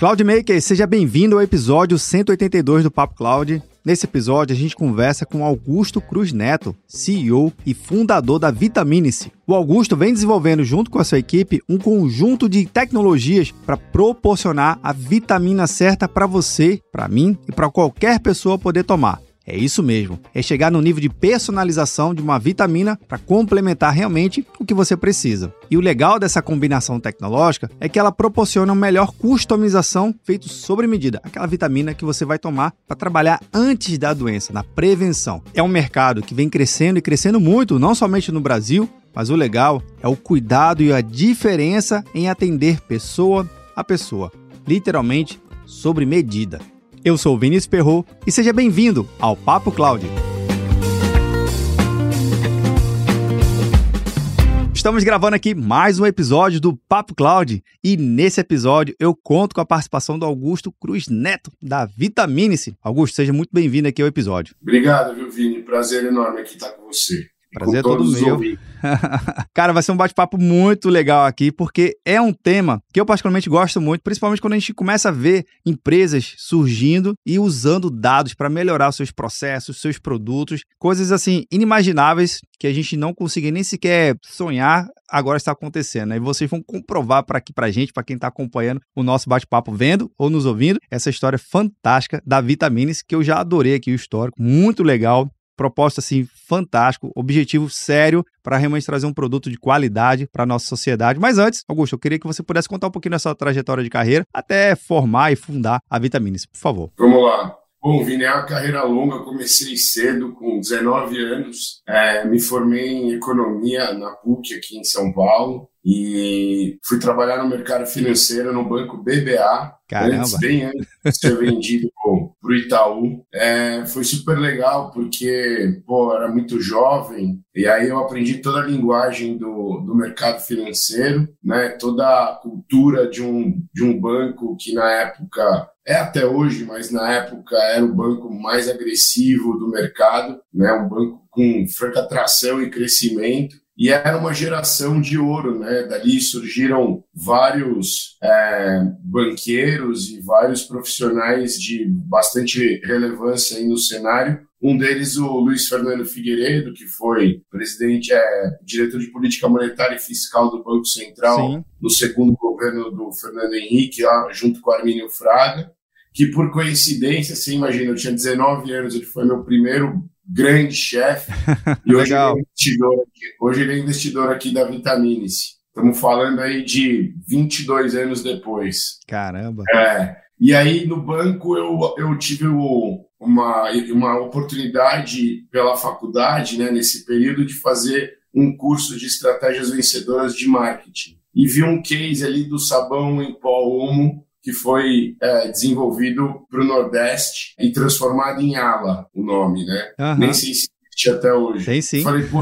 Cloudmaker, seja bem-vindo ao episódio 182 do Papo Cloud. Nesse episódio, a gente conversa com Augusto Cruz Neto, CEO e fundador da Vitaminice. O Augusto vem desenvolvendo, junto com a sua equipe, um conjunto de tecnologias para proporcionar a vitamina certa para você, para mim e para qualquer pessoa poder tomar. É isso mesmo, é chegar no nível de personalização de uma vitamina para complementar realmente o que você precisa. E o legal dessa combinação tecnológica é que ela proporciona uma melhor customização feito sobre medida, aquela vitamina que você vai tomar para trabalhar antes da doença, na prevenção. É um mercado que vem crescendo e crescendo muito, não somente no Brasil, mas o legal é o cuidado e a diferença em atender pessoa a pessoa, literalmente sobre medida. Eu sou Vinícius Perro e seja bem-vindo ao Papo Cloud. Estamos gravando aqui mais um episódio do Papo Cloud e nesse episódio eu conto com a participação do Augusto Cruz Neto, da Vitaminice. Augusto, seja muito bem-vindo aqui ao episódio. Obrigado, viu, Vini? Prazer enorme aqui estar com você. Prazer é todo meu. Cara, vai ser um bate-papo muito legal aqui, porque é um tema que eu particularmente gosto muito, principalmente quando a gente começa a ver empresas surgindo e usando dados para melhorar seus processos, seus produtos, coisas assim inimagináveis que a gente não conseguia nem sequer sonhar, agora está acontecendo. E vocês vão comprovar para aqui pra gente, para quem está acompanhando o nosso bate-papo, vendo ou nos ouvindo, essa história fantástica da Vitamines, que eu já adorei aqui o histórico, muito legal proposta assim fantástico, objetivo sério para realmente trazer um produto de qualidade para nossa sociedade. Mas antes, Augusto, eu queria que você pudesse contar um pouquinho dessa trajetória de carreira até formar e fundar a Vitamines, por favor. Vamos lá. Bom, Vini, é uma carreira longa, comecei cedo, com 19 anos, é, me formei em economia na PUC aqui em São Paulo, e fui trabalhar no mercado financeiro no banco BBA, Caramba. antes, bem antes de ser vendido para o Itaú. É, foi super legal porque pô, era muito jovem e aí eu aprendi toda a linguagem do, do mercado financeiro, né, toda a cultura de um, de um banco que na época é até hoje, mas na época era o banco mais agressivo do mercado, né, um banco com franca atração e crescimento e era uma geração de ouro, né? Dali surgiram vários é, banqueiros e vários profissionais de bastante relevância aí no cenário. Um deles, o Luiz Fernando Figueiredo, que foi presidente, é, diretor de política monetária e fiscal do Banco Central Sim. no segundo governo do Fernando Henrique, lá, junto com Armínio Fraga, que por coincidência, você imagina, eu tinha 19 anos, ele foi meu primeiro grande chefe. E hoje ele, é investidor aqui, hoje ele é investidor aqui da Vitamines. Estamos falando aí de 22 anos depois. Caramba! É, e aí no banco eu, eu tive o, uma, uma oportunidade pela faculdade, né, nesse período, de fazer um curso de estratégias vencedoras de marketing. E vi um case ali do sabão em pó Omo que foi é, desenvolvido para o Nordeste e transformado em Ala, o nome, né? Uhum. Nem sei se existe até hoje. Tem sim. Falei, pô,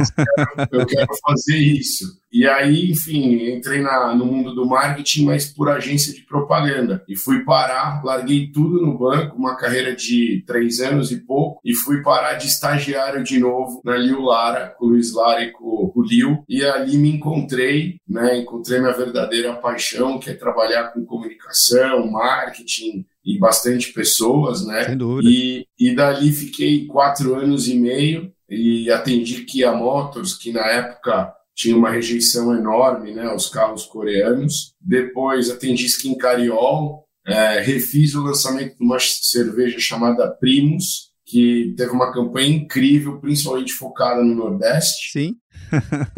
eu quero fazer isso. E aí, enfim, entrei na, no mundo do marketing, mas por agência de propaganda. E fui parar, larguei tudo no banco, uma carreira de três anos e pouco, e fui parar de estagiário de novo na Liu Lara, com o Luiz Lara e com o Liu. E ali me encontrei, né? Encontrei minha verdadeira paixão, que é trabalhar com comunicação, marketing, e bastante pessoas, né? Sem dúvida. E, e dali fiquei quatro anos e meio e atendi Kia Motors, que na época tinha uma rejeição enorme né, aos carros coreanos. Depois atendi Skin Cariol, é, refiz o lançamento de uma cerveja chamada Primus, que teve uma campanha incrível, principalmente focada no Nordeste. Sim.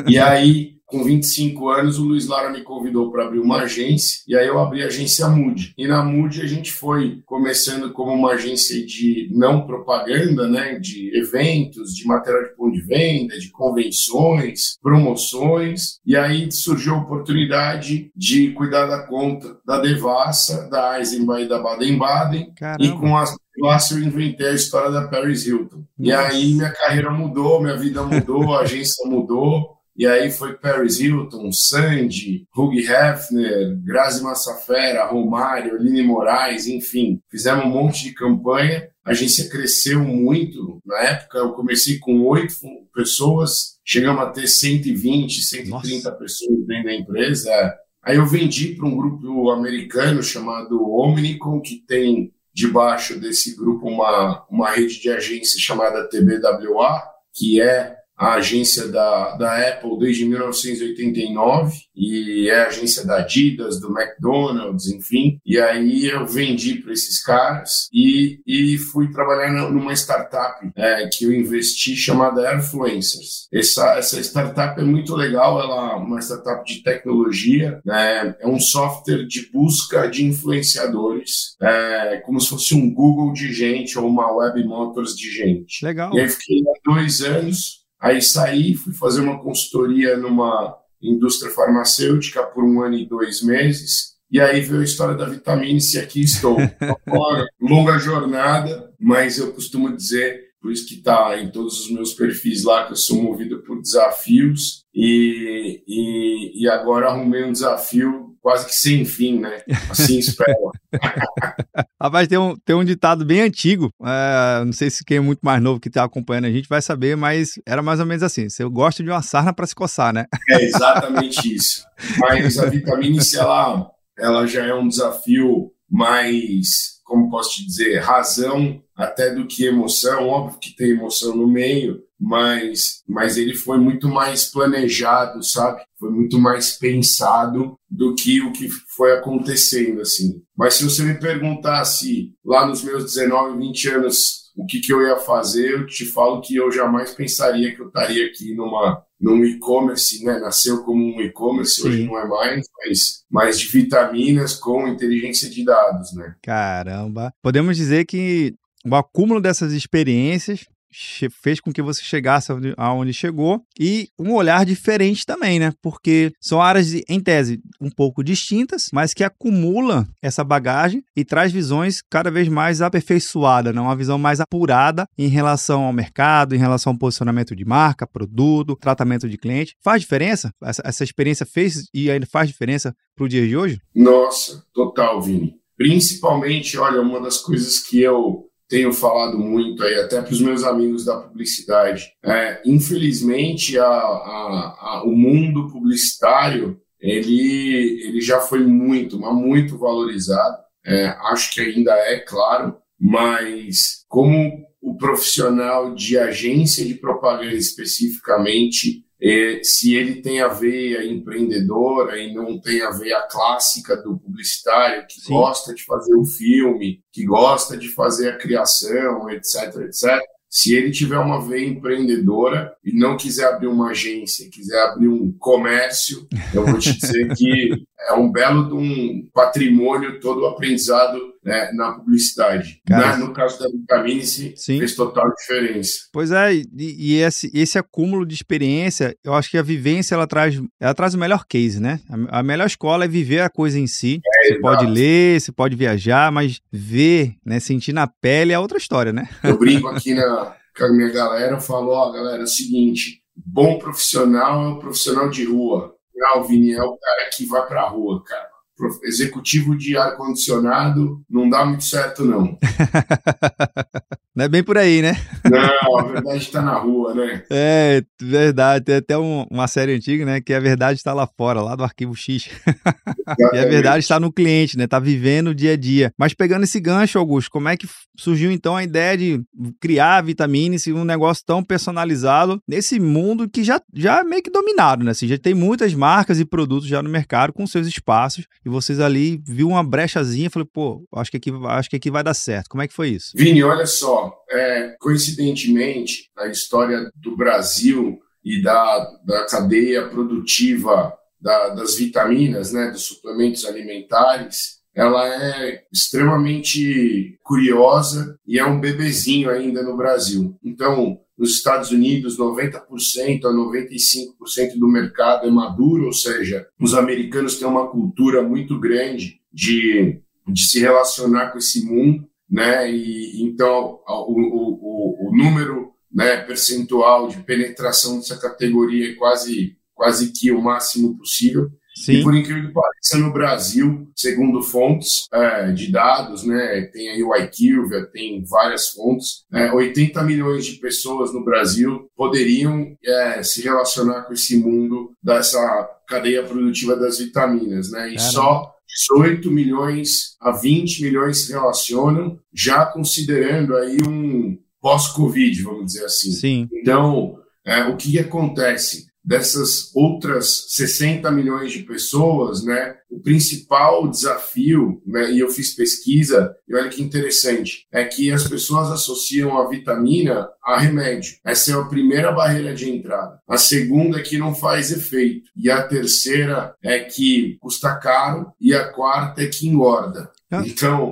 e aí com 25 anos, o Luiz Lara me convidou para abrir uma agência e aí eu abri a agência Mood. E na Mood a gente foi começando como uma agência de não propaganda, né, de eventos, de material de ponto de venda, de convenções, promoções. E aí surgiu a oportunidade de cuidar da conta da Devassa, da Eisenbahn e da Baden-Baden. E com as Devassa eu inventei a história da Paris Hilton. E aí minha carreira mudou, minha vida mudou, a agência mudou. E aí foi Paris Hilton, Sandy, Hugh Hefner, Grazi Massafera, Romário, Aline Moraes, enfim. Fizemos um monte de campanha. A agência cresceu muito. Na época, eu comecei com oito pessoas, chegamos a ter 120, 130 Nossa. pessoas dentro da empresa. Aí eu vendi para um grupo americano chamado Omnicom, que tem debaixo desse grupo uma, uma rede de agências chamada TBWA, que é a agência da, da Apple desde 1989 e é a agência da Adidas, do McDonald's, enfim. E aí eu vendi para esses caras e, e fui trabalhar numa startup é, que eu investi chamada Airfluencers. Essa, essa startup é muito legal, ela é uma startup de tecnologia, né? é um software de busca de influenciadores, é, como se fosse um Google de gente ou uma Web Motors de gente. Legal. E aí fiquei dois anos Aí saí, fui fazer uma consultoria numa indústria farmacêutica por um ano e dois meses. E aí veio a história da vitamina e aqui estou. Agora, longa jornada, mas eu costumo dizer, por isso que está em todos os meus perfis lá, que eu sou movido por desafios. E, e, e agora arrumei um desafio quase que sem fim, né? Assim espero. Rapaz, tem um, tem um ditado bem antigo, é, não sei se quem é muito mais novo que está acompanhando a gente vai saber, mas era mais ou menos assim: você gosta de uma sarna para se coçar, né? É exatamente isso. Mas a vitamina C, ela, ela já é um desafio mais, como posso te dizer, razão até do que emoção. Óbvio que tem emoção no meio, mas, mas ele foi muito mais planejado, sabe? Foi muito mais pensado do que o que foi acontecendo, assim. Mas se você me perguntasse lá nos meus 19, 20 anos o que, que eu ia fazer, eu te falo que eu jamais pensaria que eu estaria aqui numa num e-commerce, né? Nasceu como um e-commerce, hoje não é mais, mas, mas de vitaminas com inteligência de dados, né? Caramba! Podemos dizer que o acúmulo dessas experiências fez com que você chegasse aonde chegou e um olhar diferente também, né? Porque são áreas, em tese, um pouco distintas, mas que acumula essa bagagem e traz visões cada vez mais aperfeiçoadas, né? uma visão mais apurada em relação ao mercado, em relação ao posicionamento de marca, produto, tratamento de cliente. Faz diferença? Essa, essa experiência fez e ainda faz diferença para o dia de hoje? Nossa, total, Vini. Principalmente, olha, uma das coisas que eu tenho falado muito aí, até para os meus amigos da publicidade. É, infelizmente, a, a, a, o mundo publicitário ele, ele já foi muito, mas muito valorizado. É, acho que ainda é, claro, mas como o profissional de agência de propaganda especificamente é, se ele tem a veia empreendedora e não tem a veia clássica do publicitário que Sim. gosta de fazer o filme, que gosta de fazer a criação, etc, etc. Se ele tiver uma veia empreendedora e não quiser abrir uma agência, quiser abrir um comércio, eu vou te dizer que é um belo de um patrimônio todo aprendizado né, na publicidade. Na, no caso da Vitamine-se, fez total diferença. Pois é, e, e, esse, esse acúmulo de experiência, eu acho que a vivência ela traz, ela traz o melhor case, né? A, a melhor escola é viver a coisa em si. É, você exato. pode ler, você pode viajar, mas ver, né, sentir na pele é outra história, né? Eu brinco aqui na, com a minha galera, eu falo, ó, oh, galera, é o seguinte, bom profissional é o profissional de rua. Ah, o Vini é o cara que vai pra rua, cara executivo de ar-condicionado não dá muito certo, não. não é bem por aí, né? Não, a verdade está na rua, né? É, verdade. Tem até um, uma série antiga, né? Que a verdade está lá fora, lá do arquivo X. e a verdade está no cliente, né? Está vivendo o dia a dia. Mas pegando esse gancho, Augusto, como é que surgiu então a ideia de criar a Vitamine-se, um negócio tão personalizado nesse mundo que já, já é meio que dominado, né? Assim, já tem muitas marcas e produtos já no mercado com seus espaços e vocês ali viu uma brechazinha e falou, pô, acho que, aqui, acho que aqui vai dar certo. Como é que foi isso? Vini, olha só, é, coincidentemente, a história do Brasil e da, da cadeia produtiva da, das vitaminas, né, dos suplementos alimentares, ela é extremamente curiosa e é um bebezinho ainda no Brasil. Então, nos Estados Unidos, 90% a 95% do mercado é maduro, ou seja, os americanos têm uma cultura muito grande de, de se relacionar com esse mundo, né? E então o, o, o número né, percentual de penetração dessa categoria é quase quase que o máximo possível. Sim. E por incrível que pareça, no Brasil, segundo fontes é, de dados, né, tem aí o IQVIA, tem várias fontes, é, 80 milhões de pessoas no Brasil poderiam é, se relacionar com esse mundo dessa cadeia produtiva das vitaminas, né? E só 18 milhões a 20 milhões se relacionam, já considerando aí um pós-Covid, vamos dizer assim. Sim. Então, é, o que acontece? Dessas outras 60 milhões de pessoas, né, o principal desafio, né, e eu fiz pesquisa, e olha que interessante, é que as pessoas associam a vitamina a remédio. Essa é a primeira barreira de entrada. A segunda é que não faz efeito. E a terceira é que custa caro. E a quarta é que engorda. Ah. Então.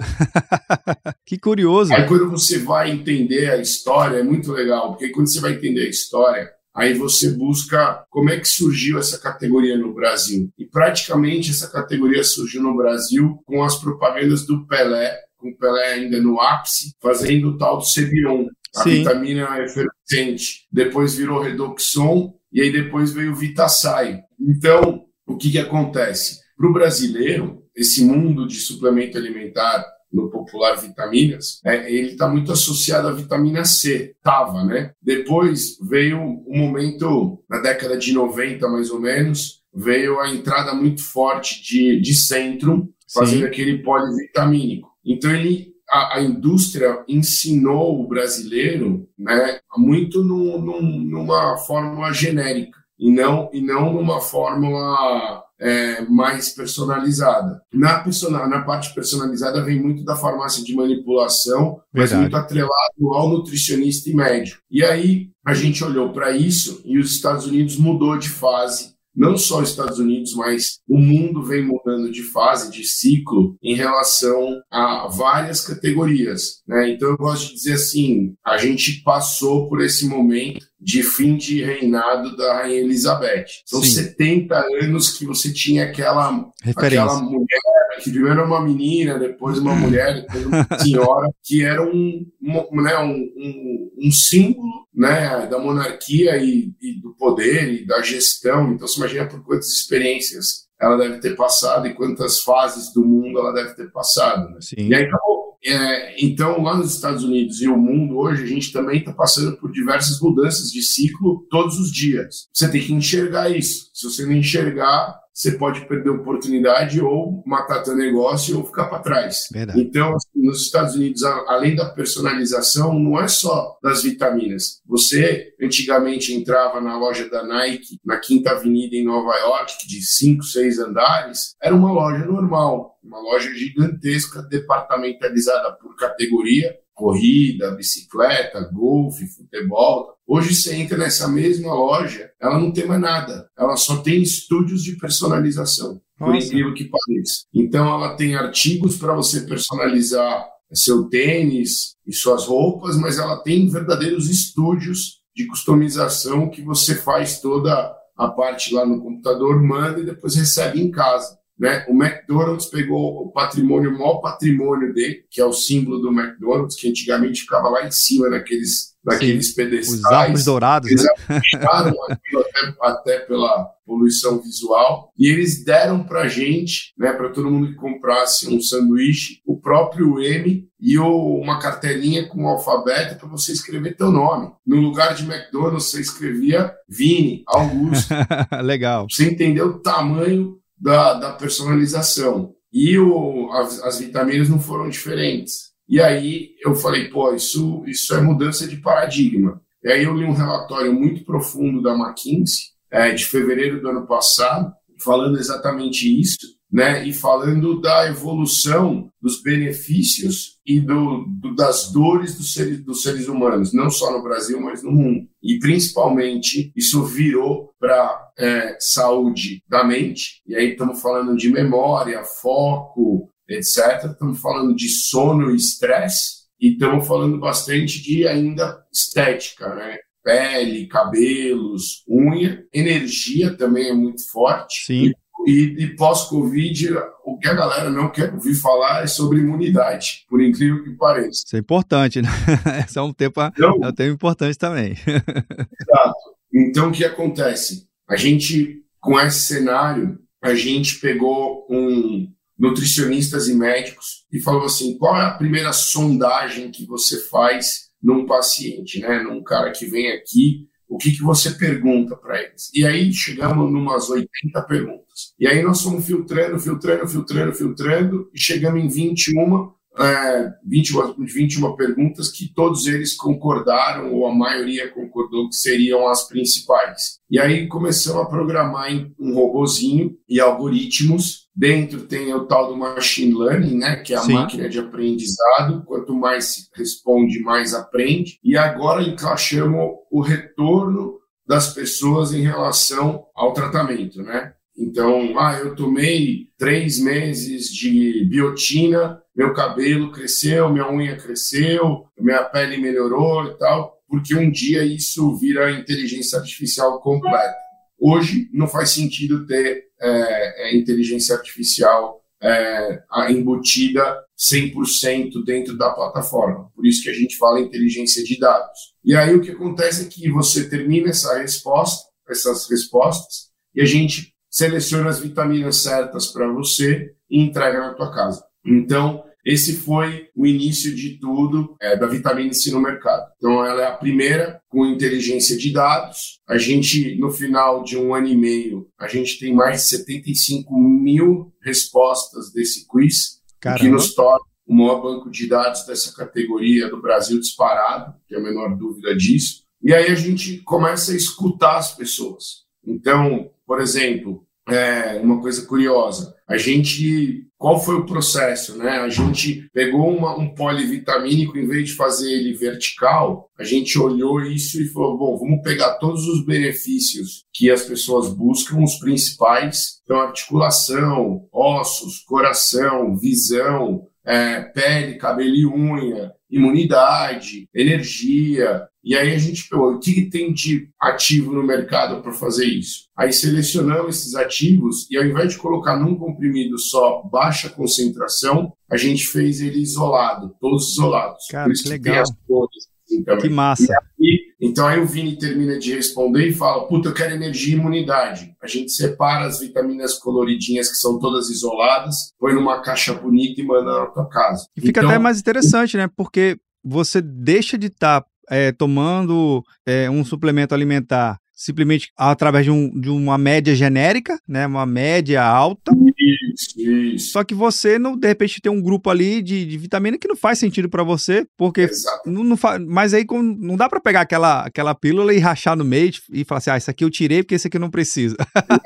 que curioso. Aí quando você vai entender a história, é muito legal, porque quando você vai entender a história, Aí você busca como é que surgiu essa categoria no Brasil. E praticamente essa categoria surgiu no Brasil com as propagandas do Pelé, com o Pelé ainda no ápice, fazendo o tal do Cebion, a Sim. vitamina efervescente. Depois virou Redoxon e aí depois veio o Vitasai. Então, o que, que acontece? Para o brasileiro, esse mundo de suplemento alimentar no popular vitaminas, é, ele está muito associado à vitamina C, tava, né? Depois veio um momento, na década de 90 mais ou menos, veio a entrada muito forte de, de Centrum, fazendo Sim. aquele polivitamínico. Então ele a, a, indústria ensinou o brasileiro né, muito numa fórmula genérica e não, e não numa fórmula é, mais personalizada. Na, personal, na parte personalizada vem muito da farmácia de manipulação, mas muito atrelado ao nutricionista e médico. E aí a gente olhou para isso e os Estados Unidos mudou de fase não só os Estados Unidos, mas o mundo vem mudando de fase, de ciclo, em relação a várias categorias. Né? Então, eu gosto de dizer assim: a gente passou por esse momento de fim de reinado da Rainha Elizabeth. São Sim. 70 anos que você tinha aquela, aquela mulher, que primeiro era uma menina, depois uma mulher, depois uma senhora, que era um, um, né, um, um, um símbolo né, da monarquia e, e, do poder e da gestão. Então, você imagina por quantas experiências ela deve ter passado e quantas fases do mundo ela deve ter passado. Né? E aí acabou. É, então, lá nos Estados Unidos e o mundo hoje, a gente também está passando por diversas mudanças de ciclo todos os dias. Você tem que enxergar isso. Se você não enxergar, você pode perder oportunidade ou matar teu negócio ou ficar para trás. Verdade. Então, nos Estados Unidos, além da personalização, não é só das vitaminas. Você antigamente entrava na loja da Nike, na Quinta Avenida em Nova York, de cinco, seis andares, era uma loja normal, uma loja gigantesca, departamentalizada por categoria, corrida, bicicleta, golfe, futebol. Hoje você entra nessa mesma loja, ela não tem mais nada. Ela só tem estúdios de personalização, Nossa. por incrível que pareça. Então ela tem artigos para você personalizar seu tênis e suas roupas, mas ela tem verdadeiros estúdios de customização que você faz toda a parte lá no computador, manda e depois recebe em casa. Né? O McDonald's pegou o patrimônio, o maior patrimônio dele, que é o símbolo do McDonald's, que antigamente ficava lá em cima naqueles, naqueles pedestais. Os arcos dourados, eles né? aquilo até, até, pela poluição visual. E eles deram para gente, né, para todo mundo que comprasse um sanduíche, o próprio M e o, uma cartelinha com o alfabeto para você escrever teu nome. No lugar de McDonald's, você escrevia Vini, Augusto. Legal. Você entendeu o tamanho da, da personalização. E o, as, as vitaminas não foram diferentes. E aí eu falei, pô, isso, isso é mudança de paradigma. E aí eu li um relatório muito profundo da McKinsey, é, de fevereiro do ano passado, falando exatamente isso, né, e falando da evolução dos benefícios e do, do, das dores dos seres, dos seres humanos, não só no Brasil, mas no mundo. E principalmente isso virou para é, saúde da mente, e aí estamos falando de memória, foco, etc. Estamos falando de sono e estresse, e estamos falando bastante de ainda estética, né? Pele, cabelos, unha, energia também é muito forte. Sim. E, e pós-Covid, o que a galera não quer ouvir falar é sobre imunidade, por incrível que pareça. Isso é importante, né? Esse é um tema, então, é um tema importante também. Exato. Então, o que acontece? A gente, com esse cenário, a gente pegou um nutricionistas e médicos e falou assim: qual é a primeira sondagem que você faz num paciente, né? Num cara que vem aqui, o que, que você pergunta para eles? E aí chegamos numas 80 perguntas. E aí nós fomos filtrando, filtrando, filtrando, filtrando, e chegamos em 21 é, 20, 21 perguntas que todos eles concordaram, ou a maioria concordou que seriam as principais. E aí começamos a programar um robozinho e algoritmos. Dentro tem o tal do machine learning, né, que é a Sim. máquina de aprendizado. Quanto mais se responde, mais aprende. E agora encaixamos o retorno das pessoas em relação ao tratamento, né? Então, ah, eu tomei três meses de biotina, meu cabelo cresceu, minha unha cresceu, minha pele melhorou e tal, porque um dia isso vira inteligência artificial completa. Hoje não faz sentido ter é, é inteligência artificial é, embutida 100% dentro da plataforma. Por isso que a gente fala inteligência de dados. E aí o que acontece é que você termina essa resposta, essas respostas, e a gente seleciona as vitaminas certas para você e entrega na tua casa. Então, esse foi o início de tudo é, da vitamina C no mercado. Então, ela é a primeira com inteligência de dados. A gente, no final de um ano e meio, a gente tem mais de 75 mil respostas desse quiz, que nos torna o maior banco de dados dessa categoria do Brasil disparado, que é a menor dúvida disso. E aí a gente começa a escutar as pessoas. Então, por exemplo, é, uma coisa curiosa, a gente, qual foi o processo, né? A gente pegou uma, um polivitamínico, em vez de fazer ele vertical, a gente olhou isso e falou, bom, vamos pegar todos os benefícios que as pessoas buscam, os principais, então articulação, ossos, coração, visão, é, pele, cabelo e unha, imunidade, energia. E aí a gente pegou o que, tem de ativo no mercado para fazer isso. Aí selecionamos esses ativos e ao invés de colocar num comprimido só baixa concentração, a gente fez ele isolado, todos isolados. Cara, que legal. Assim, que massa. Aí, então aí o Vini termina de responder e fala: Puta, eu quero energia e imunidade. A gente separa as vitaminas coloridinhas, que são todas isoladas, põe numa caixa bonita e manda na tua casa. E fica então, até mais interessante, né? Porque você deixa de estar tá, é, tomando é, um suplemento alimentar simplesmente através de, um, de uma média genérica, né? Uma média alta. Isso, isso. Só que você, não, de repente, tem um grupo ali de, de vitamina que não faz sentido para você, porque não, não faz, mas aí não dá para pegar aquela, aquela pílula e rachar no meio e falar assim, ah, isso aqui eu tirei porque esse aqui não precisa.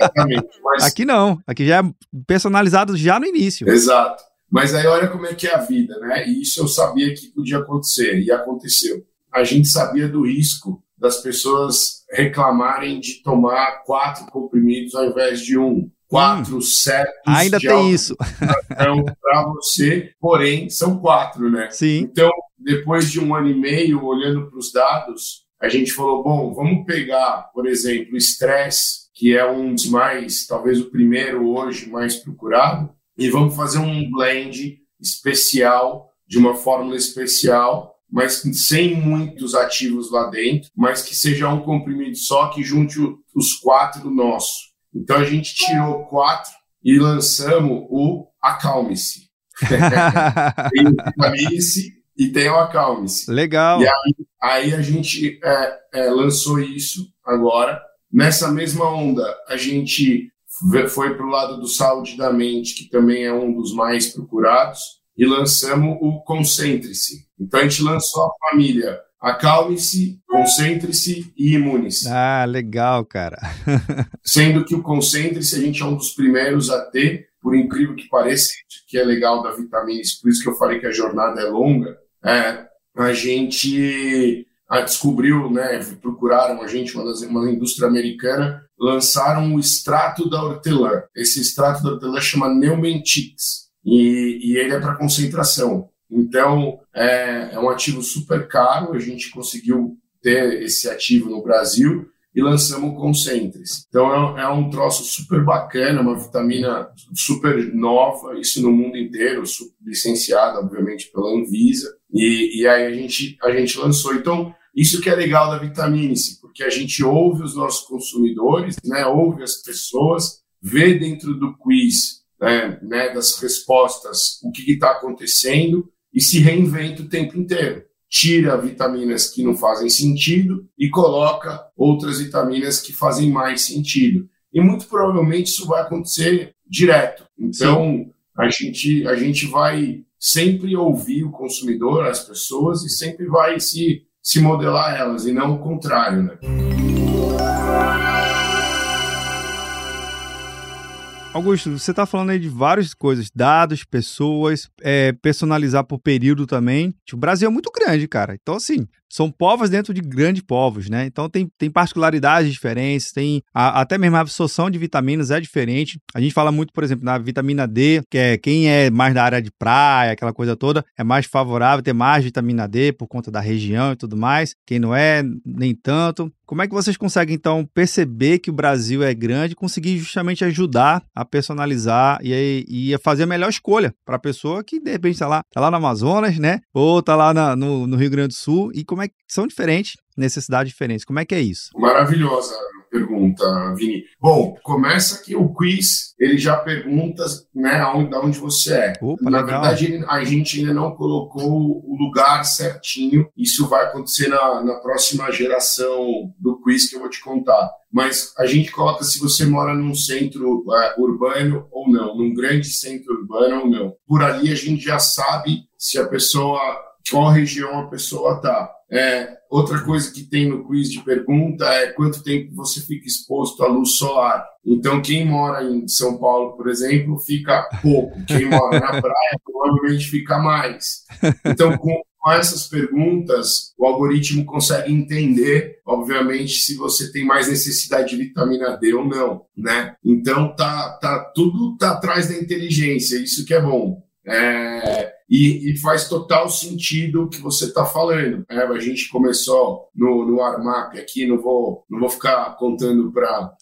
Exatamente. Mas... aqui não, aqui já é personalizado já no início. Exato. Mas aí olha como é que é a vida, né? E isso eu sabia que podia acontecer, e aconteceu. A gente sabia do risco das pessoas reclamarem de tomar quatro comprimidos ao invés de um. Quatro hum, certos. Ainda tem isso. para você, porém, são quatro, né? Sim. Então, depois de um ano e meio, olhando para os dados, a gente falou: bom, vamos pegar, por exemplo, o estresse, que é um dos mais, talvez o primeiro hoje mais procurado, e vamos fazer um blend especial, de uma fórmula especial, mas sem muitos ativos lá dentro, mas que seja um comprimido só que junte os quatro do nosso. Então a gente tirou quatro e lançamos o Acalme-se. tem o Acalme-se e tem o Acalme-se. Legal. E aí, aí a gente é, é, lançou isso agora. Nessa mesma onda, a gente foi para o lado do saúde da mente, que também é um dos mais procurados e lançamos o Concentre-se. Então a gente lançou a família Acalme-se, Concentre-se e Imune-se. Ah, legal, cara. Sendo que o Concentre-se a gente é um dos primeiros a ter, por incrível que pareça, que é legal da vitamina, por isso que eu falei que a jornada é longa, é, a gente a descobriu, né, procuraram a gente, uma, das, uma indústria americana, lançaram o extrato da hortelã. Esse extrato da hortelã chama Neumentix e, e ele é para concentração. Então, é, é um ativo super caro, a gente conseguiu ter esse ativo no Brasil e lançamos o Concentres. Então é, é, um troço super bacana, uma vitamina super nova, isso no mundo inteiro, licenciada, obviamente, pela Anvisa. E, e aí a gente, a gente lançou. Então, isso que é legal da vitamina C, porque a gente ouve os nossos consumidores, né, ouve as pessoas, vê dentro do quiz, né, né das respostas, o que está acontecendo e se reinventa o tempo inteiro. Tira vitaminas que não fazem sentido e coloca outras vitaminas que fazem mais sentido. E muito provavelmente isso vai acontecer direto. Então, a gente, a gente vai sempre ouvir o consumidor, as pessoas, e sempre vai se, se modelar elas, e não o contrário. Né? Augusto, você está falando aí de várias coisas, dados, pessoas, é, personalizar por período também. O Brasil é muito grande, cara. Então, assim, são povos dentro de grandes povos, né? Então tem, tem particularidades diferentes, tem a, até mesmo a absorção de vitaminas é diferente. A gente fala muito, por exemplo, na vitamina D, que é quem é mais da área de praia, aquela coisa toda, é mais favorável ter mais vitamina D por conta da região e tudo mais. Quem não é, nem tanto. Como é que vocês conseguem, então, perceber que o Brasil é grande e conseguir justamente ajudar a personalizar e, e a fazer a melhor escolha para a pessoa que, de repente, está lá, tá lá no Amazonas, né? Ou está lá na, no, no Rio Grande do Sul e como como é que são diferentes, necessidades diferentes. Como é que é isso? Maravilhosa pergunta, Vini. Bom, começa que o quiz, ele já pergunta, né, onde, onde você é. Opa, na legal. verdade, a gente ainda não colocou o lugar certinho. Isso vai acontecer na, na próxima geração do quiz que eu vou te contar. Mas a gente coloca se você mora num centro é, urbano ou não, num grande centro urbano ou não. Por ali a gente já sabe se a pessoa, qual região a pessoa está. É, outra coisa que tem no quiz de pergunta é quanto tempo você fica exposto à luz solar. Então, quem mora em São Paulo, por exemplo, fica pouco. Quem mora na praia, provavelmente fica mais. Então, com, com essas perguntas, o algoritmo consegue entender, obviamente, se você tem mais necessidade de vitamina D ou não, né? Então, tá, tá tudo tá atrás da inteligência, isso que é bom. É, e, e, faz total sentido o que você está falando. É, a gente começou no, no Armap aqui, não vou, não vou ficar contando para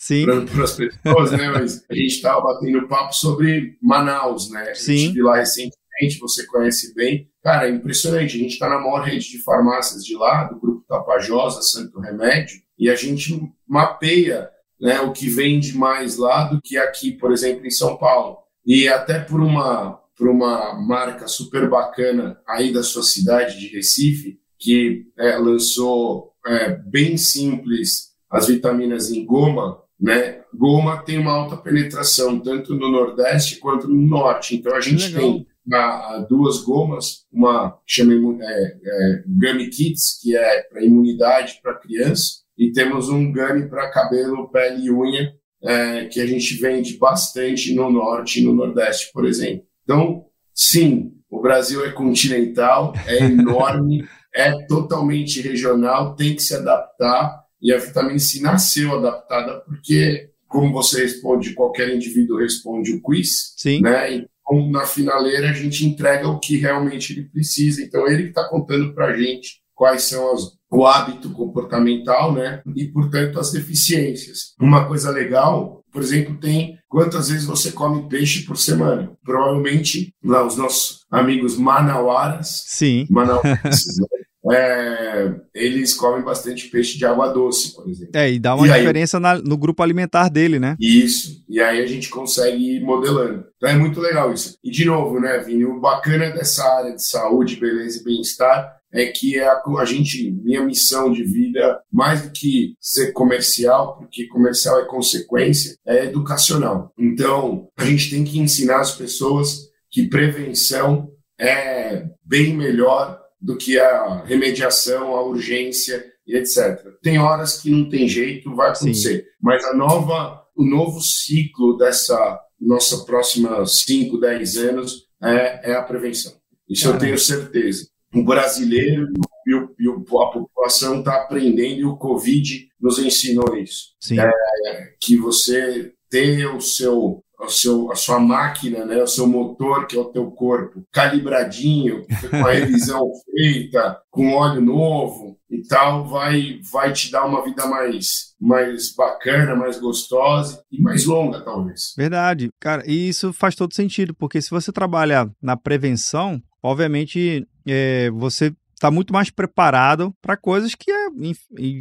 as pessoas, né? mas a gente estava batendo papo sobre Manaus, né? Sim. A gente viu lá recentemente, você conhece bem. Cara, é impressionante. A gente está na maior rede de farmácias de lá, do Grupo Tapajosa, Santo Remédio, e a gente mapeia né, o que vende mais lá do que aqui, por exemplo, em São Paulo. E até por uma para uma marca super bacana aí da sua cidade de Recife, que é, lançou é, bem simples as vitaminas em goma, né? Goma tem uma alta penetração tanto no Nordeste quanto no Norte. Então a gente tem a, duas gomas, uma chama é, é, Gummy Kits, que é para imunidade para criança, e temos um Gummy para cabelo, pele e unha, é, que a gente vende bastante no Norte e no Nordeste, por exemplo. Então, sim, o Brasil é continental, é enorme, é totalmente regional, tem que se adaptar. E a vitamina C nasceu adaptada porque, como você responde, qualquer indivíduo responde o quiz, Sim. né? Então, na finaleira, a gente entrega o que realmente ele precisa. Então, ele está contando para a gente quais são as, o hábito comportamental, né? E, portanto, as deficiências. Uma coisa legal por exemplo, tem quantas vezes você come peixe por semana. Provavelmente, lá os nossos amigos manauaras, Sim. manauaras é, eles comem bastante peixe de água doce, por exemplo. É, e dá uma e diferença aí, na, no grupo alimentar dele, né? Isso, e aí a gente consegue ir modelando. Então é muito legal isso. E de novo, né, Vini, o bacana dessa área de saúde, beleza e bem-estar é que é a, a, gente, minha missão de vida, mais do que ser comercial, porque comercial é consequência, é educacional. Então, a gente tem que ensinar as pessoas que prevenção é bem melhor do que a remediação, a urgência e etc. Tem horas que não tem jeito, vai acontecer, Sim. mas a nova, o novo ciclo dessa nossa próxima 5, 10 anos é, é a prevenção. Isso Caramba. eu tenho certeza o brasileiro e, o, e a população está aprendendo e o Covid nos ensinou isso. É, que você ter o seu, o seu, a sua máquina, né, o seu motor, que é o teu corpo, calibradinho, com a revisão feita, com óleo novo e tal, vai, vai te dar uma vida mais, mais bacana, mais gostosa e mais longa, talvez. Verdade. Cara, e isso faz todo sentido, porque se você trabalha na prevenção, obviamente é, você está muito mais preparado para coisas que é,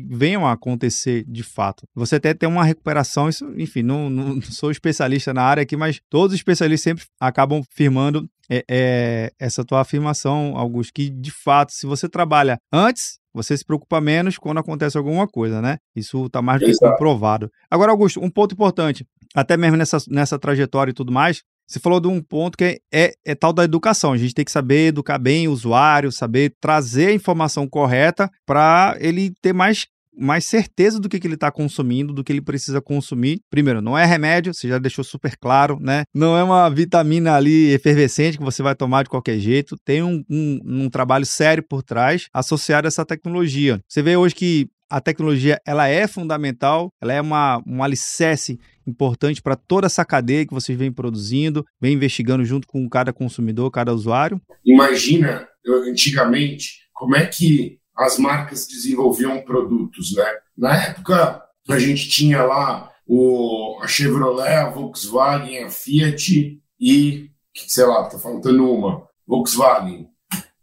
venham a acontecer de fato. Você até tem uma recuperação, isso, enfim, não, não sou especialista na área aqui, mas todos os especialistas sempre acabam firmando é, é, essa tua afirmação, Augusto, que de fato, se você trabalha antes, você se preocupa menos quando acontece alguma coisa, né? Isso está mais do que comprovado. Agora, Augusto, um ponto importante, até mesmo nessa, nessa trajetória e tudo mais, você falou de um ponto que é, é, é, tal da educação. A gente tem que saber educar bem o usuário, saber trazer a informação correta para ele ter mais mais certeza do que, que ele está consumindo, do que ele precisa consumir. Primeiro, não é remédio, você já deixou super claro, né? Não é uma vitamina ali efervescente que você vai tomar de qualquer jeito. Tem um, um, um trabalho sério por trás associado a essa tecnologia. Você vê hoje que a tecnologia ela é fundamental, ela é uma, um alicerce importante para toda essa cadeia que vocês vêm produzindo, vem investigando junto com cada consumidor, cada usuário? Imagina, antigamente, como é que as marcas desenvolviam produtos, né? Na época, a gente tinha lá o, a Chevrolet, a Volkswagen, a Fiat e, sei lá, tá faltando uma, Volkswagen,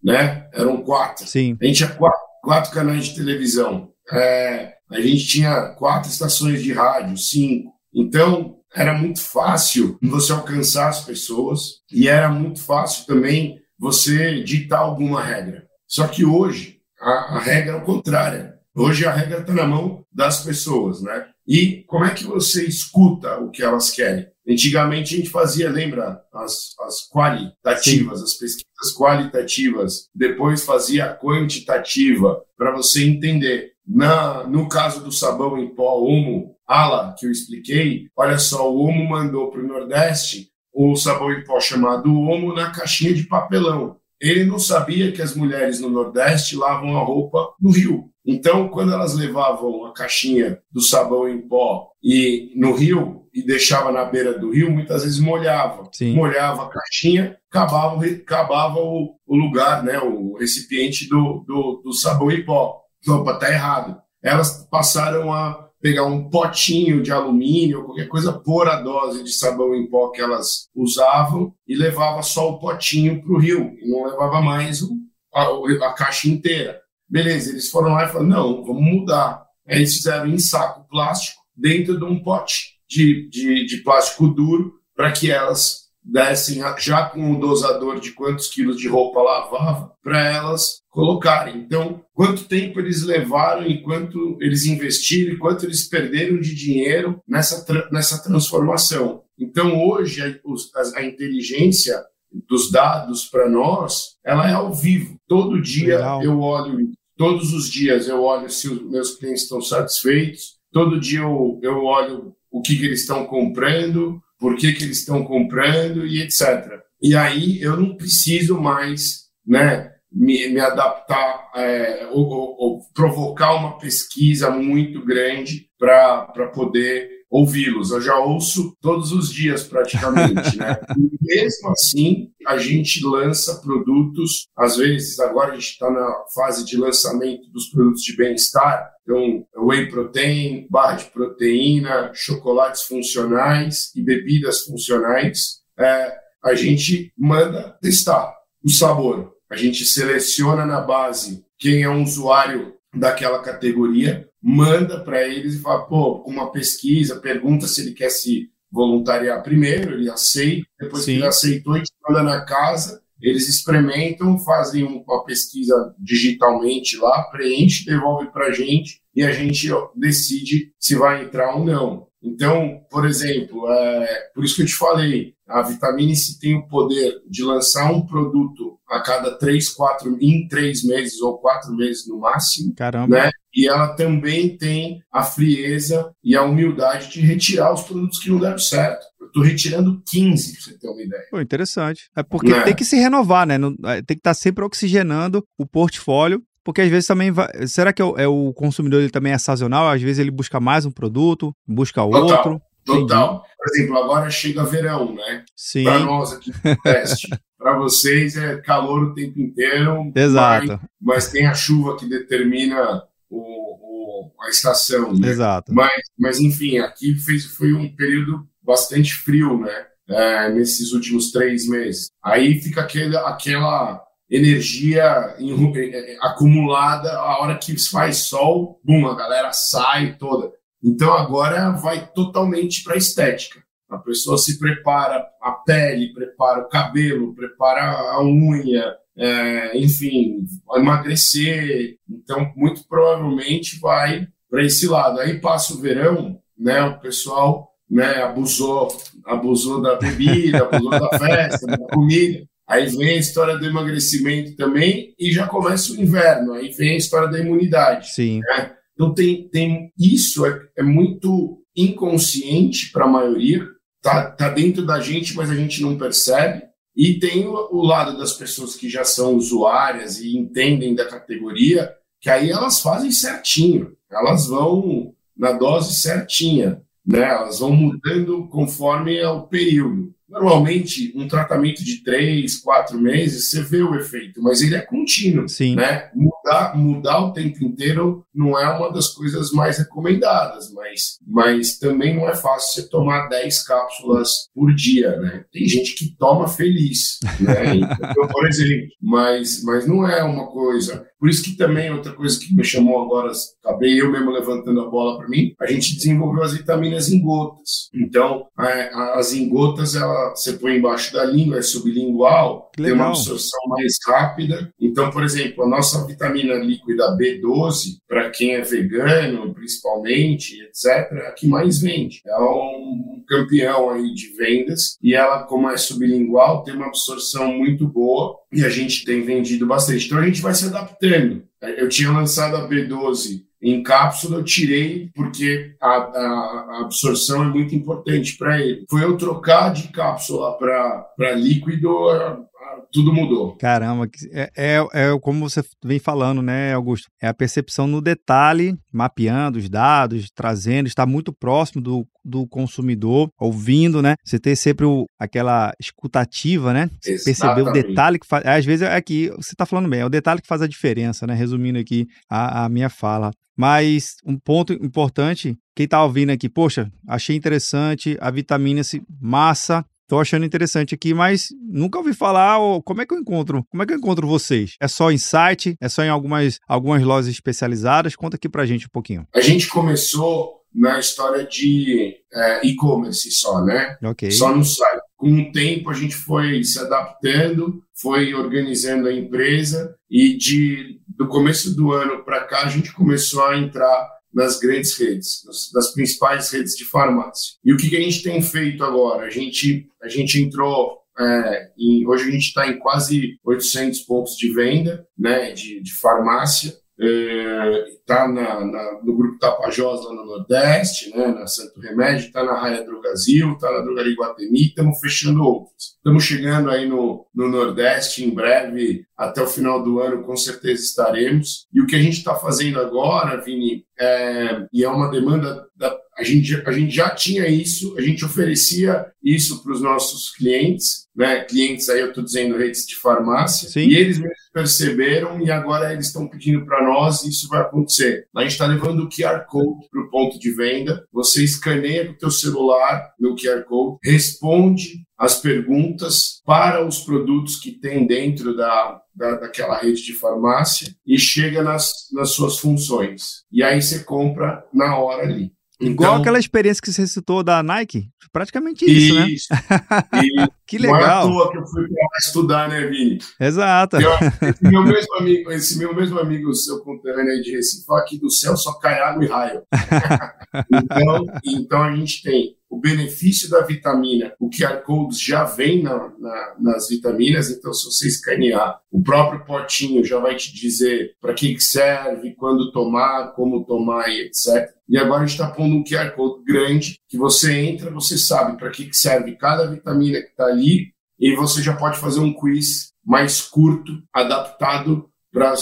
né? Eram quatro. Sim. A gente tinha quatro, quatro canais de televisão. É, a gente tinha quatro estações de rádio, cinco. Então, era muito fácil você alcançar as pessoas e era muito fácil também você ditar alguma regra. Só que hoje, a, a regra é o contrária. Hoje a regra está na mão das pessoas, né? E como é que você escuta o que elas querem? Antigamente a gente fazia, lembra, as, as qualitativas, Sim. as pesquisas qualitativas, depois fazia a quantitativa, para você entender. Na, no caso do sabão em pó Omo, Ala, que eu expliquei, olha só, o Omo mandou para o Nordeste o sabão em pó chamado Omo na caixinha de papelão. Ele não sabia que as mulheres no Nordeste lavam a roupa no rio. Então, quando elas levavam a caixinha do sabão em pó e no rio e deixava na beira do rio, muitas vezes molhava. Sim. Molhava a caixinha, acabava, acabava o, o, lugar, né, o recipiente do, do, do sabão em pó. Opa, tá errado. Elas passaram a pegar um potinho de alumínio, qualquer coisa, pôr a dose de sabão em pó que elas usavam e levava só o potinho para o rio, e não levava mais o, a, a, caixa inteira. Beleza, eles foram lá e falaram, não, vamos mudar. Aí eles fizeram em saco plástico dentro de um pote de, de, de plástico duro para que elas dessem já com o dosador de quantos quilos de roupa lavava para elas colocarem. Então, quanto tempo eles levaram e quanto eles investiram e quanto eles perderam de dinheiro nessa, tra nessa transformação. Então, hoje, a, a inteligência dos dados para nós, ela é ao vivo. Todo dia Legal. eu olho, todos os dias eu olho se os meus clientes estão satisfeitos, todo dia eu, eu olho o que, que eles estão comprando, por que, que eles estão comprando e etc. E aí eu não preciso mais né, me, me adaptar é, ou, ou, ou, provocar uma pesquisa muito grande para poder ouvi-los. Eu já ouço todos os dias praticamente. Né? E mesmo assim, a gente lança produtos, às vezes, agora a gente está na fase de lançamento dos produtos de bem-estar, então, whey protein, barra de proteína, chocolates funcionais e bebidas funcionais, é, a gente manda testar o sabor. A gente seleciona na base quem é um usuário daquela categoria, manda para eles e fala, pô, uma pesquisa, pergunta se ele quer se voluntariar primeiro, ele aceita, depois Sim. que ele aceitou, a gente manda na casa eles experimentam, fazem uma pesquisa digitalmente lá, preenche, devolve para a gente e a gente decide se vai entrar ou não. Então, por exemplo, é, por isso que eu te falei, a Vitamine C tem o poder de lançar um produto a cada três, quatro, em três meses ou quatro meses no máximo. Caramba. Né? E ela também tem a frieza e a humildade de retirar os produtos que não deram certo. Eu estou retirando 15, para você ter uma ideia. Pô, interessante. É porque né? tem que se renovar, né? É, tem que estar tá sempre oxigenando o portfólio porque às vezes também vai. Será que é o, é o, consumidor ele também é sazonal? Às vezes ele busca mais um produto, busca outro. Total. Total. Por exemplo, agora chega verão, né? Sim. Para nós aqui no teste. Para vocês é calor o tempo inteiro. Exato. Mas, mas tem a chuva que determina o, o, a estação. Né? Exato. Mas, mas, enfim, aqui fez, foi um período bastante frio, né? É, nesses últimos três meses. Aí fica aquele, aquela energia em, é, acumulada a hora que faz sol, bum, a galera sai toda. Então agora vai totalmente para estética. A pessoa se prepara a pele, prepara o cabelo, prepara a unha, é, enfim, emagrecer. Então, muito provavelmente vai para esse lado. Aí passa o verão, né? O pessoal né, abusou, abusou da bebida, abusou da festa, da comida. Aí vem a história do emagrecimento também e já começa o inverno. Aí vem a história da imunidade. Sim. Né? Então tem, tem isso é, é muito inconsciente para a maioria. Tá, tá dentro da gente, mas a gente não percebe. E tem o, lado das pessoas que já são usuárias e entendem da categoria, que aí elas fazem certinho. Elas vão na dose certinha, né? Elas vão mudando conforme é o período. Normalmente, um tratamento de três, quatro meses, você vê o efeito, mas ele é contínuo. Sim. Né? Mudar, mudar o tempo inteiro não é uma das coisas mais recomendadas, mas, mas também não é fácil você tomar 10 cápsulas por dia. Né? Tem gente que toma feliz, né? então, por exemplo, mas, mas não é uma coisa. Por isso que também outra coisa que me chamou agora, acabei eu mesmo levantando a bola para mim, a gente desenvolveu as vitaminas em gotas. Então, as em gotas, ela, você põe embaixo da língua, é sublingual, tem uma absorção mais rápida. Então, por exemplo, a nossa vitamina líquida B12, para quem é vegano, principalmente, etc., é a que mais vende. É um campeão aí de vendas e ela, como é sublingual, tem uma absorção muito boa e a gente tem vendido bastante. Então a gente vai se adaptando. Eu tinha lançado a B12 em cápsula, eu tirei porque a, a, a absorção é muito importante para ele. Foi eu trocar de cápsula para líquido, tudo mudou. Caramba, é, é, é, como você vem falando, né, Augusto? É a percepção no detalhe, mapeando os dados, trazendo, está muito próximo do, do consumidor, ouvindo, né? Você ter sempre o, aquela escutativa, né? Perceber o detalhe que faz. Às vezes é aqui, você está falando bem, é o detalhe que faz a diferença, né? Resumindo aqui a, a minha fala. Mas um ponto importante, quem está ouvindo aqui, poxa, achei interessante, a vitamina C, massa, Tô achando interessante aqui, mas nunca ouvi falar. Oh, como é que eu encontro? Como é que eu encontro vocês? É só em site? É só em algumas, algumas lojas especializadas? Conta aqui pra gente um pouquinho. A gente começou na história de é, e-commerce só, né? Ok. Só no site. Com o tempo a gente foi se adaptando, foi organizando a empresa e de do começo do ano para cá a gente começou a entrar nas grandes redes, nas, principais redes de farmácia. E o que, que a gente tem feito agora? A gente, a gente entrou é, hoje a gente está em quase 800 pontos de venda né, de, de farmácia está é, na, no grupo Tapajós lá no Nordeste, né, na Santo Remédio, está na Raia Drogazil, está na Drogaria Guatemi, estamos fechando outros. Estamos chegando aí no, no Nordeste em breve, até o final do ano, com certeza estaremos. E o que a gente está fazendo agora, Vini, é, e é uma demanda da a gente, a gente já tinha isso, a gente oferecia isso para os nossos clientes, né? Clientes aí eu estou dizendo redes de farmácia, Sim. e eles perceberam e agora eles estão pedindo para nós e isso vai acontecer. A gente está levando o QR Code para o ponto de venda, você escaneia o teu celular no QR Code, responde as perguntas para os produtos que tem dentro da, da, daquela rede de farmácia e chega nas, nas suas funções. E aí você compra na hora ali. Igual então, aquela experiência que você citou da Nike, praticamente isso, né? isso né? que legal. Não é à toa que eu fui estudar, né, Vini? Exato. Eu, esse, meu mesmo amigo, esse meu mesmo amigo, seu conterrâneo aí de Recife, aqui do céu só cai água e raio. então, então a gente tem o benefício da vitamina, o QR Code já vem na, na, nas vitaminas, então se você escanear, o próprio potinho já vai te dizer para que serve, quando tomar, como tomar e etc. E agora a gente está pondo um QR Code grande, que você entra, você sabe para que serve cada vitamina que está ali, e você já pode fazer um quiz mais curto, adaptado para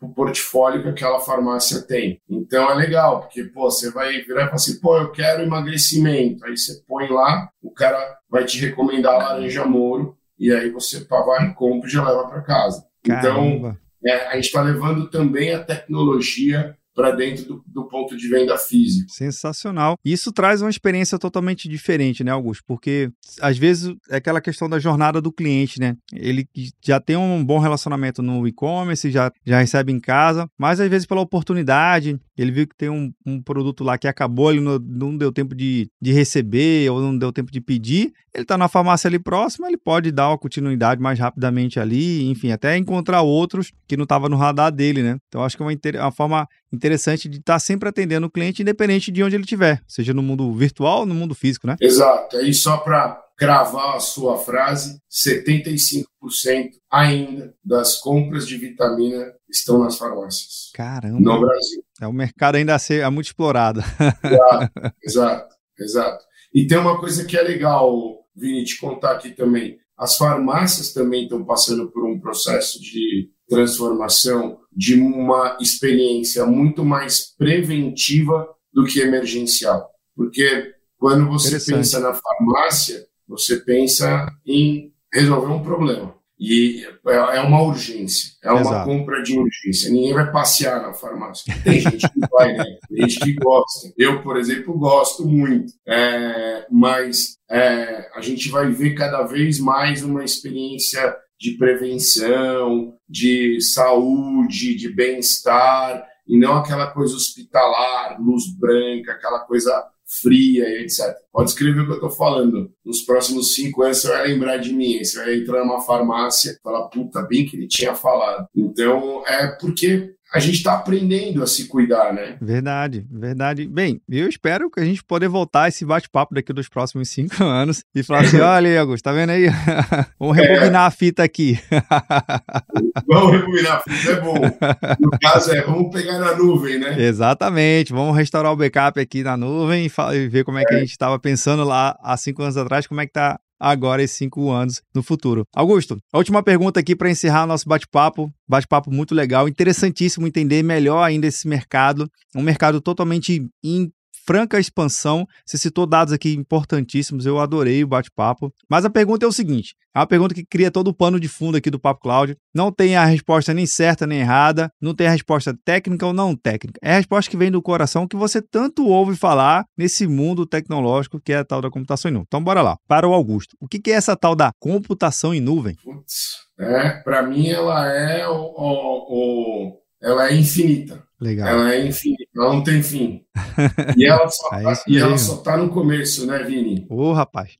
o portfólio que aquela farmácia tem. Então é legal, porque pô, você vai virar e falar assim, pô, eu quero emagrecimento. Aí você põe lá, o cara vai te recomendar a laranja moro, e aí você vai, compra e já leva para casa. Então, Caramba. Então, é, a gente está levando também a tecnologia para dentro do, do, ponto de venda físico. Sensacional. Isso traz uma experiência totalmente diferente, né, Augusto? Porque às vezes é aquela questão da jornada do cliente, né? Ele já tem um bom relacionamento no e-commerce, já, já recebe em casa, mas às vezes pela oportunidade, ele viu que tem um, um produto lá que acabou, ele não, não deu tempo de, de receber ou não deu tempo de pedir, ele está na farmácia ali próxima, ele pode dar uma continuidade mais rapidamente ali, enfim, até encontrar outros que não estavam no radar dele, né? Então acho que é uma, uma forma interessante de estar tá sempre atendendo o cliente, independente de onde ele estiver, seja no mundo virtual ou no mundo físico, né? Exato. E só para cravar a sua frase, 75% ainda das compras de vitamina estão nas farmácias. Caramba. No Brasil. É um mercado ainda a ser é muito explorado. Exato, exato, exato. E tem uma coisa que é legal, Vini, te contar aqui também. As farmácias também estão passando por um processo de transformação de uma experiência muito mais preventiva do que emergencial. Porque quando você pensa na farmácia, você pensa em resolver um problema. E é, é uma urgência, é uma Exato. compra de urgência. Ninguém vai passear na farmácia. Tem gente que vai, né? Tem gente que gosta. Eu, por exemplo, gosto muito. É, mas é, a gente vai ver cada vez mais uma experiência de prevenção, de saúde, de bem-estar, e não aquela coisa hospitalar, luz branca, aquela coisa fria e etc. Pode escrever o que eu estou falando. Nos próximos cinco anos você vai lembrar de mim. Você vai entrar numa farmácia e falar, puta, bem que ele tinha falado. Então, é porque a gente está aprendendo a se cuidar, né? Verdade, verdade. Bem, eu espero que a gente poder voltar esse bate-papo daqui dos próximos cinco anos e falar assim: olha aí, Augusto, tá vendo aí? vamos rebobinar é. a fita aqui. vamos rebobinar a fita, é bom. No caso é, vamos pegar na nuvem, né? Exatamente, vamos restaurar o backup aqui na nuvem e ver como é que a gente estava pensando lá há cinco anos atrás, como é que tá agora esses cinco anos no futuro. Augusto, a última pergunta aqui para encerrar nosso bate-papo. Bate-papo muito legal, interessantíssimo entender melhor ainda esse mercado. Um mercado totalmente franca expansão. Você citou dados aqui importantíssimos, eu adorei o bate-papo. Mas a pergunta é o seguinte: é uma pergunta que cria todo o pano de fundo aqui do Papo Cloud. Não tem a resposta nem certa nem errada, não tem a resposta técnica ou não técnica. É a resposta que vem do coração que você tanto ouve falar nesse mundo tecnológico que é a tal da computação em nuvem. Então, bora lá. Para o Augusto, o que é essa tal da computação em nuvem? Putz, é, para mim ela é o, o, o, ela é infinita. Legal. Ela é infinita, ela não tem fim. E ela só, é tá, e ela só tá no começo, né, Vini? Ô, rapaz.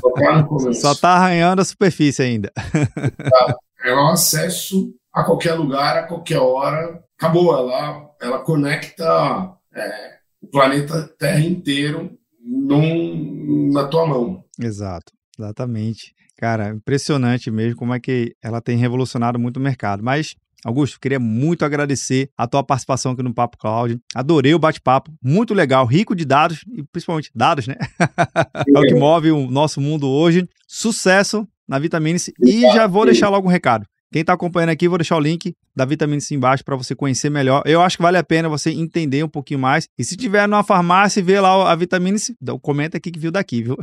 Só tá no começo. Só tá arranhando a superfície ainda. Tá. É um acesso a qualquer lugar, a qualquer hora. Acabou, ela, ela conecta é, o planeta Terra inteiro num, na tua mão. Exato, exatamente. Cara, impressionante mesmo como é que ela tem revolucionado muito o mercado. Mas Augusto, queria muito agradecer a tua participação aqui no Papo Cloud. Adorei o bate-papo, muito legal, rico de dados e principalmente dados, né? é o que move o nosso mundo hoje. Sucesso na Vitamine-C e já vou deixar logo um recado. Quem está acompanhando aqui, vou deixar o link da Vitamine C embaixo para você conhecer melhor. Eu acho que vale a pena você entender um pouquinho mais. E se tiver numa farmácia e ver lá a Vitamine C, comenta aqui que viu daqui, viu?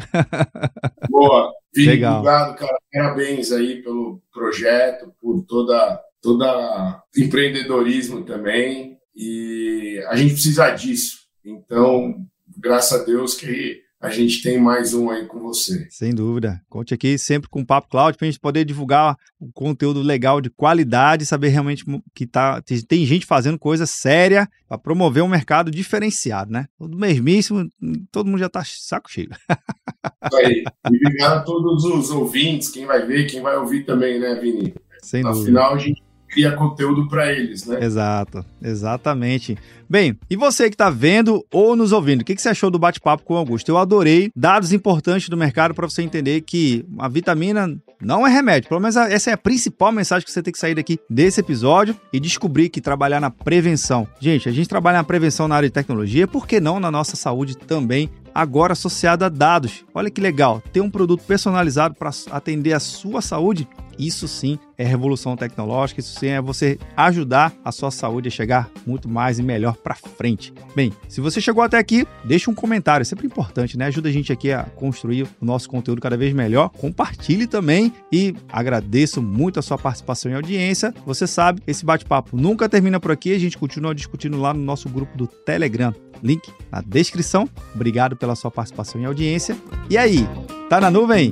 Boa. Legal. Obrigado, cara. Parabéns aí pelo projeto, por toda toda empreendedorismo também, e a gente precisa disso. Então, graças a Deus que a gente tem mais um aí com você. Sem dúvida. Conte aqui sempre com o Papo Cloud para a gente poder divulgar um conteúdo legal de qualidade, saber realmente que tá, tem gente fazendo coisa séria para promover um mercado diferenciado, né? Tudo mesmíssimo, todo mundo já está saco cheio. Isso aí. E obrigado a todos os ouvintes, quem vai ver, quem vai ouvir também, né, Vini? Sem Afinal, dúvida. Afinal, a gente cria conteúdo para eles, né? Exato, exatamente. Bem, e você que está vendo ou nos ouvindo, o que, que você achou do bate-papo com o Augusto? Eu adorei dados importantes do mercado para você entender que a vitamina não é remédio. Pelo menos essa é a principal mensagem que você tem que sair daqui desse episódio e descobrir que trabalhar na prevenção. Gente, a gente trabalha na prevenção na área de tecnologia, por que não na nossa saúde também? Agora associado a dados. Olha que legal, ter um produto personalizado para atender a sua saúde Isso sim é revolução tecnológica, isso sim é você ajudar a sua saúde a chegar muito mais e melhor para frente. Bem, se você chegou até aqui, deixe um comentário, é sempre importante, né? Ajuda a gente aqui a construir o nosso conteúdo cada vez melhor. Compartilhe também e agradeço muito a sua participação e audiência. Você sabe, esse bate-papo nunca termina por aqui, a gente continua discutindo lá no nosso grupo do Telegram. Link na descrição. Obrigado pela sua participação e audiência. E aí, tá na nuvem?